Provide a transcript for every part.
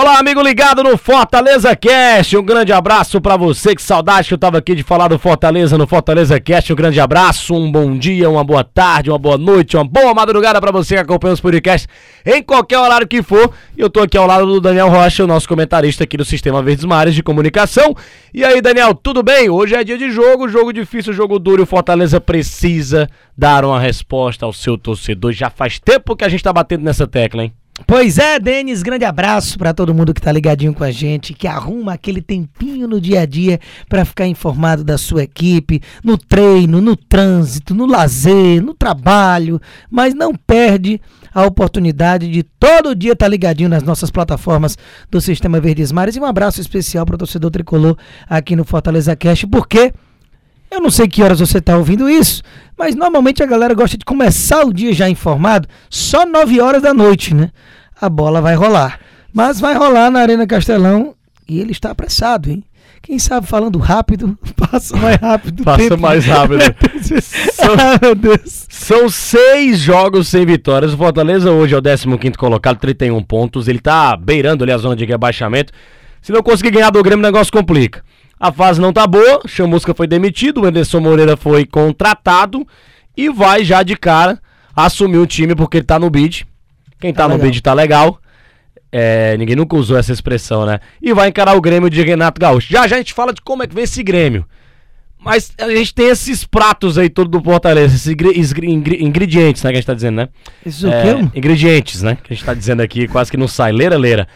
Olá, amigo ligado no Fortaleza Cast. Um grande abraço para você. Que saudade que eu tava aqui de falar do Fortaleza no Fortaleza Cast. Um grande abraço, um bom dia, uma boa tarde, uma boa noite, uma boa madrugada para você que acompanha os podcasts em qualquer horário que for. E eu tô aqui ao lado do Daniel Rocha, o nosso comentarista aqui do Sistema Verdes Mares de Comunicação. E aí, Daniel, tudo bem? Hoje é dia de jogo, jogo difícil, jogo duro. O Fortaleza precisa dar uma resposta ao seu torcedor. Já faz tempo que a gente tá batendo nessa tecla, hein? Pois é, Denis, grande abraço para todo mundo que tá ligadinho com a gente, que arruma aquele tempinho no dia a dia para ficar informado da sua equipe, no treino, no trânsito, no lazer, no trabalho, mas não perde a oportunidade de todo dia estar tá ligadinho nas nossas plataformas do Sistema Verdes Mares. E um abraço especial para o torcedor tricolor aqui no Fortaleza Cast, porque eu não sei que horas você está ouvindo isso, mas normalmente a galera gosta de começar o dia já informado só 9 horas da noite, né? A bola vai rolar. Mas vai rolar na Arena Castelão e ele está apressado, hein? Quem sabe falando rápido, passa mais rápido. Passa tempo. mais rápido. são, ah, meu Deus. São seis jogos sem vitórias. O Fortaleza hoje é o 15 colocado, 31 pontos. Ele tá beirando ali a zona de rebaixamento. Se não conseguir ganhar do Grêmio, o negócio complica. A fase não tá boa, Chamusca foi demitido, o Anderson Moreira foi contratado e vai já de cara assumir o time porque ele tá no bid. Quem tá, tá no legal. bid tá legal. É, ninguém nunca usou essa expressão, né? E vai encarar o Grêmio de Renato Gaúcho. Já já a gente fala de como é que vem esse Grêmio. Mas a gente tem esses pratos aí todo do Fortaleza, esses ingredientes, né, que a gente tá dizendo, né? Isso é, o quê? Ingredientes, né? Que a gente tá dizendo aqui, quase que não sai. Leira, leira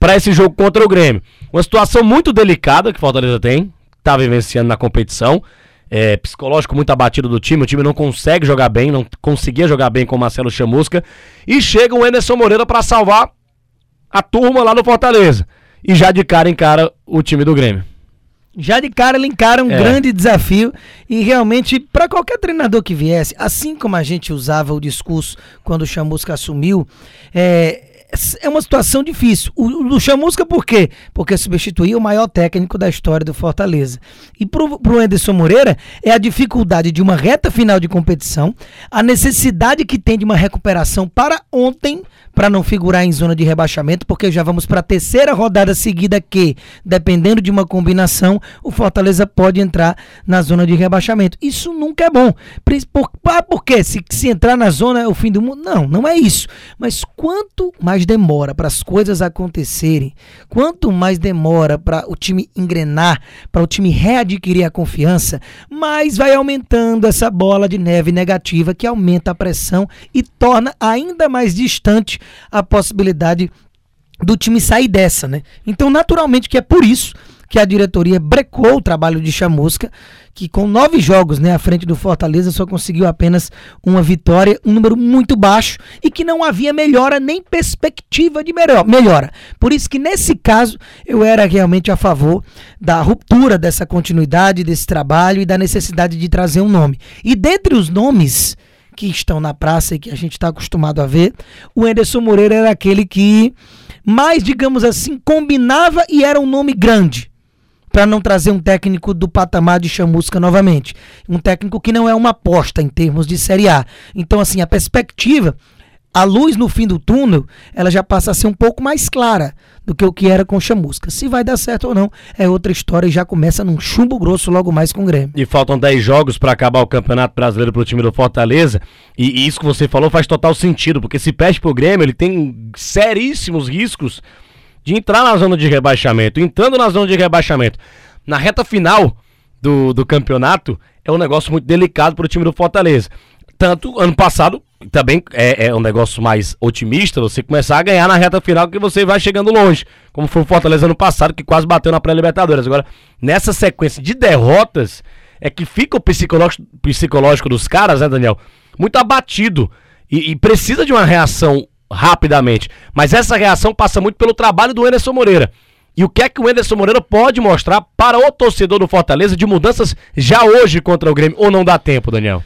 para esse jogo contra o Grêmio. Uma situação muito delicada que o Fortaleza tem, tá vivenciando na competição. É, psicológico muito abatido do time, o time não consegue jogar bem, não conseguia jogar bem com o Marcelo Chamusca. E chega o Anderson Moreira para salvar a turma lá no Fortaleza. E já de cara encara o time do Grêmio. Já de cara ele encara um é. grande desafio e realmente para qualquer treinador que viesse, assim como a gente usava o discurso quando o Chamusca assumiu, é, é uma situação difícil. O, o Chamusca por quê? Porque substituiu o maior técnico da história do Fortaleza. E pro, pro Anderson Moreira é a dificuldade de uma reta final de competição, a necessidade que tem de uma recuperação para ontem, para não figurar em zona de rebaixamento, porque já vamos para a terceira rodada seguida que, dependendo de uma combinação, o Fortaleza pode entrar na zona de rebaixamento. Isso nunca é bom. Por, ah? Se, se entrar na zona é o fim do mundo? Não, não é isso. Mas quanto mais demora para as coisas acontecerem, quanto mais demora para o time engrenar, para o time readquirir a confiança, mais vai aumentando essa bola de neve negativa que aumenta a pressão e torna ainda mais distante a possibilidade do time sair dessa, né? Então, naturalmente que é por isso que a diretoria brecou o trabalho de Chamusca, que com nove jogos né, à frente do Fortaleza só conseguiu apenas uma vitória, um número muito baixo e que não havia melhora nem perspectiva de melhora. Por isso que nesse caso eu era realmente a favor da ruptura dessa continuidade desse trabalho e da necessidade de trazer um nome. E dentre os nomes que estão na praça e que a gente está acostumado a ver, o Anderson Moreira era aquele que mais, digamos assim, combinava e era um nome grande para não trazer um técnico do patamar de chamusca novamente. Um técnico que não é uma aposta em termos de Série A. Então, assim, a perspectiva, a luz no fim do túnel, ela já passa a ser um pouco mais clara do que o que era com chamusca. Se vai dar certo ou não, é outra história e já começa num chumbo grosso logo mais com o Grêmio. E faltam 10 jogos para acabar o Campeonato Brasileiro pro time do Fortaleza. E, e isso que você falou faz total sentido, porque se perde pro Grêmio, ele tem seríssimos riscos de entrar na zona de rebaixamento. Entrando na zona de rebaixamento, na reta final do, do campeonato, é um negócio muito delicado para o time do Fortaleza. Tanto ano passado, também é, é, um negócio mais otimista, você começar a ganhar na reta final que você vai chegando longe. Como foi o Fortaleza ano passado, que quase bateu na pré-Libertadores. Agora, nessa sequência de derrotas, é que fica o psicológico, psicológico dos caras, né, Daniel? Muito abatido. E, e precisa de uma reação rapidamente. Mas essa reação passa muito pelo trabalho do Anderson Moreira. E o que é que o Anderson Moreira pode mostrar para o torcedor do Fortaleza de mudanças já hoje contra o Grêmio? Ou não dá tempo, Daniel?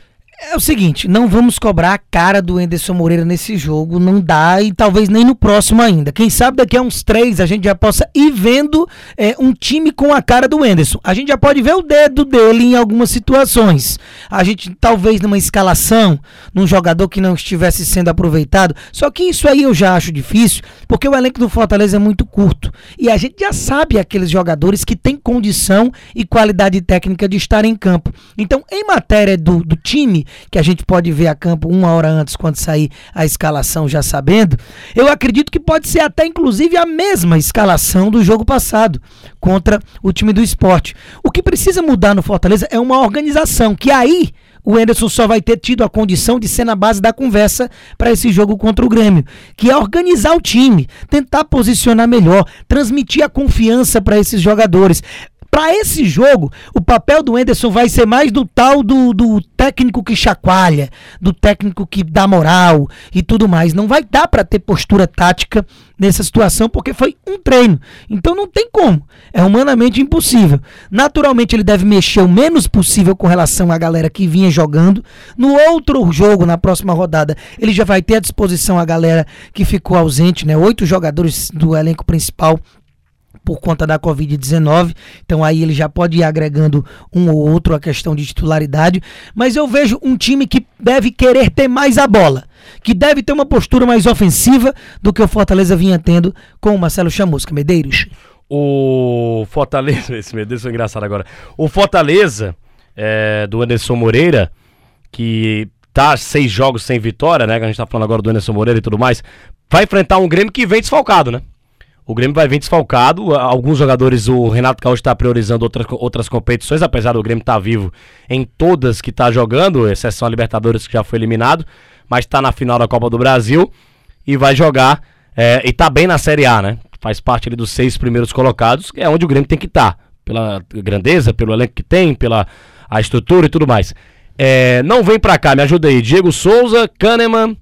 É o seguinte, não vamos cobrar a cara do Enderson Moreira nesse jogo, não dá e talvez nem no próximo ainda. Quem sabe daqui a uns três a gente já possa ir vendo é, um time com a cara do Enderson. A gente já pode ver o dedo dele em algumas situações. A gente talvez numa escalação, num jogador que não estivesse sendo aproveitado. Só que isso aí eu já acho difícil, porque o elenco do Fortaleza é muito curto e a gente já sabe aqueles jogadores que têm condição e qualidade técnica de estar em campo. Então, em matéria do, do time que a gente pode ver a campo uma hora antes, quando sair a escalação, já sabendo, eu acredito que pode ser até inclusive a mesma escalação do jogo passado contra o time do esporte. O que precisa mudar no Fortaleza é uma organização, que aí o Enderson só vai ter tido a condição de ser na base da conversa para esse jogo contra o Grêmio, que é organizar o time, tentar posicionar melhor, transmitir a confiança para esses jogadores. Para esse jogo, o papel do Enderson vai ser mais do tal do, do técnico que chacoalha, do técnico que dá moral e tudo mais. Não vai dar para ter postura tática nessa situação porque foi um treino. Então não tem como. É humanamente impossível. Naturalmente ele deve mexer o menos possível com relação à galera que vinha jogando. No outro jogo, na próxima rodada, ele já vai ter à disposição a galera que ficou ausente, né? Oito jogadores do elenco principal por conta da Covid-19. Então aí ele já pode ir agregando um ou outro a questão de titularidade. Mas eu vejo um time que deve querer ter mais a bola. Que deve ter uma postura mais ofensiva do que o Fortaleza vinha tendo com o Marcelo Chamusca. Medeiros. O Fortaleza, esse Medeiros foi engraçado agora. O Fortaleza, é, do Anderson Moreira, que tá seis jogos sem vitória, né? Que a gente tá falando agora do Anderson Moreira e tudo mais, vai enfrentar um Grêmio que vem desfalcado, né? O Grêmio vai vir desfalcado. Alguns jogadores, o Renato Gaúcho está priorizando outras, outras competições, apesar do Grêmio estar tá vivo em todas que está jogando, exceção a Libertadores que já foi eliminado, mas está na final da Copa do Brasil e vai jogar. É, e está bem na Série A, né? Faz parte ali dos seis primeiros colocados, que é onde o Grêmio tem que estar. Tá, pela grandeza, pelo elenco que tem, pela a estrutura e tudo mais. É, não vem pra cá, me ajuda aí. Diego Souza, Kahneman,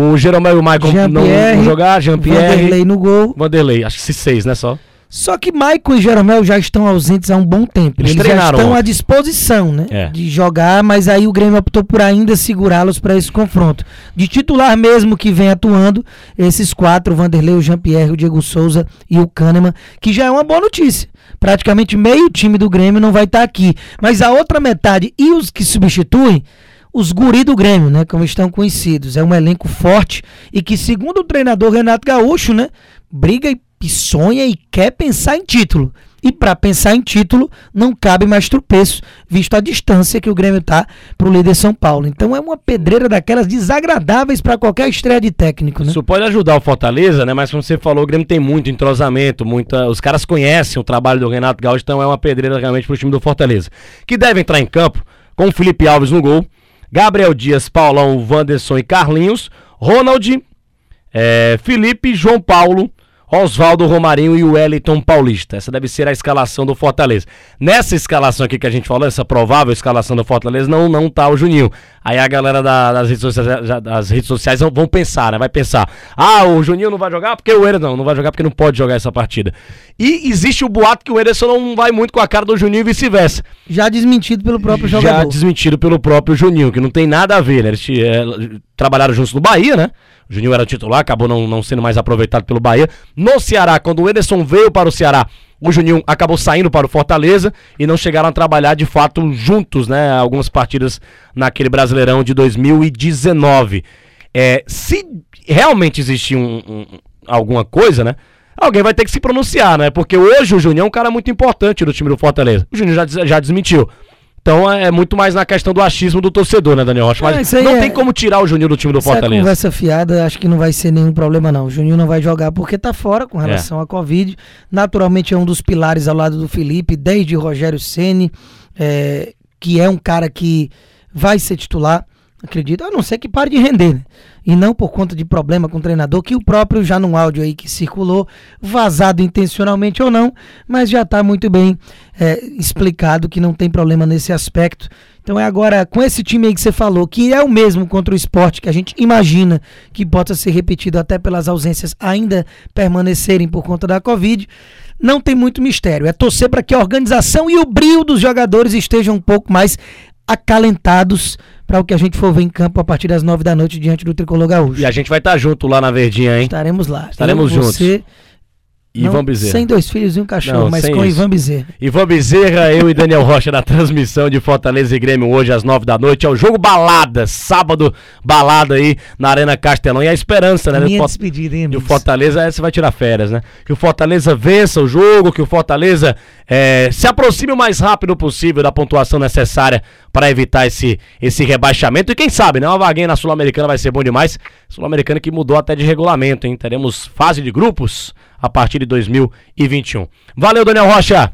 o Jeromel e o Maicon Jean não vão jogar, Jean-Pierre. Vanderlei no gol. Vanderlei, acho que seis, né, só? Só que Maicon e Jeromel já estão ausentes há um bom tempo. Eles, Eles já estão à disposição, né? É. De jogar, mas aí o Grêmio optou por ainda segurá-los para esse confronto. De titular mesmo que vem atuando, esses quatro, o Vanderlei, o Jean-Pierre, o Diego Souza e o Kahneman, que já é uma boa notícia. Praticamente meio time do Grêmio não vai estar tá aqui. Mas a outra metade e os que substituem os guri do Grêmio, né, como estão conhecidos. É um elenco forte e que, segundo o treinador Renato Gaúcho, né, briga e sonha e quer pensar em título. E para pensar em título, não cabe mais tropeço, visto a distância que o Grêmio está para o líder São Paulo. Então é uma pedreira daquelas desagradáveis para qualquer estreia de técnico. Né? Isso pode ajudar o Fortaleza, né? Mas como você falou, o Grêmio tem muito entrosamento, muita... os caras conhecem o trabalho do Renato Gaúcho, então é uma pedreira realmente para o time do Fortaleza. Que deve entrar em campo com o Felipe Alves no gol, Gabriel Dias, Paulão, Wanderson e Carlinhos, Ronald, é, Felipe, João Paulo, Oswaldo Romarinho e o Wellington Paulista. Essa deve ser a escalação do Fortaleza. Nessa escalação aqui que a gente falou, essa provável escalação do Fortaleza, não, não tá o Juninho. Aí a galera da, das, redes sociais, das redes sociais vão pensar, né? Vai pensar, ah, o Juninho não vai jogar porque o Ederson não, não vai jogar porque não pode jogar essa partida. E existe o boato que o Ederson não vai muito com a cara do Juninho e vice-versa. Já desmentido pelo próprio jogador. Já desmentido pelo próprio Juninho, que não tem nada a ver, né? Eles é, trabalharam juntos no Bahia, né? O Juninho era titular, acabou não, não sendo mais aproveitado pelo Bahia. No Ceará, quando o Ederson veio para o Ceará, o Juninho acabou saindo para o Fortaleza e não chegaram a trabalhar de fato juntos, né? Algumas partidas naquele Brasileirão de 2019. É, se realmente existir um, um, alguma coisa, né? Alguém vai ter que se pronunciar, né? Porque hoje o Juninho é um cara muito importante no time do Fortaleza. O Juninho já, já desmentiu. Então é muito mais na questão do achismo do torcedor, né, Daniel Rocha? Mas é, não é... tem como tirar o Juninho do time do Essa Fortaleza. conversa fiada, acho que não vai ser nenhum problema, não. O Juninho não vai jogar porque tá fora com relação é. à Covid. Naturalmente é um dos pilares ao lado do Felipe, desde Rogério Ceni, é, que é um cara que vai ser titular, acredito, a não ser que pare de render, né? e não por conta de problema com o treinador, que o próprio já no áudio aí que circulou, vazado intencionalmente ou não, mas já está muito bem é, explicado que não tem problema nesse aspecto. Então é agora com esse time aí que você falou, que é o mesmo contra o esporte, que a gente imagina que possa ser repetido até pelas ausências ainda permanecerem por conta da Covid. Não tem muito mistério. É torcer para que a organização e o brilho dos jogadores estejam um pouco mais acalentados para o que a gente for ver em campo a partir das nove da noite diante do Tricolor Gaúcho. E a gente vai estar tá junto lá na Verdinha, hein? Estaremos lá. Estaremos Eu, juntos. Você, Ivan Bezerra. Sem dois filhos e um cachorro, Não, mas com isso. Ivan Bezerra. Ivan Bezerra, eu e Daniel Rocha na transmissão de Fortaleza e Grêmio hoje às nove da noite. É o jogo balada, sábado, balada aí na Arena Castelão. E a esperança, né? do Minha Fort- despedida, hein, o? Fortaleza, é, você vai tirar férias, né? Que o Fortaleza vença o jogo, que o Fortaleza é, se aproxime o mais rápido possível da pontuação necessária para evitar esse, esse rebaixamento. E quem sabe, né? Uma vaguinha na Sul-Americana vai ser bom demais. Sul-Americana que mudou até de regulamento, hein? Teremos fase de grupos a partir de 2021. Valeu, Daniel Rocha!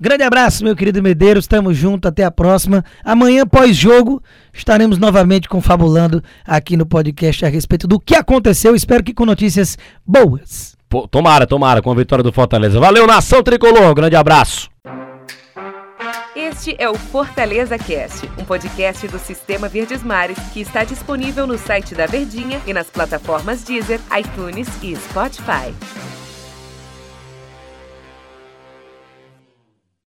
Grande abraço, meu querido Medeiros. Tamo junto, até a próxima. Amanhã, pós-jogo, estaremos novamente confabulando aqui no podcast a respeito do que aconteceu. Espero que com notícias boas. Pô, tomara, tomara, com a vitória do Fortaleza. Valeu, nação tricolor. Grande abraço. Este é o Fortaleza Cast, um podcast do Sistema Verdes Mares que está disponível no site da Verdinha e nas plataformas Deezer, iTunes e Spotify.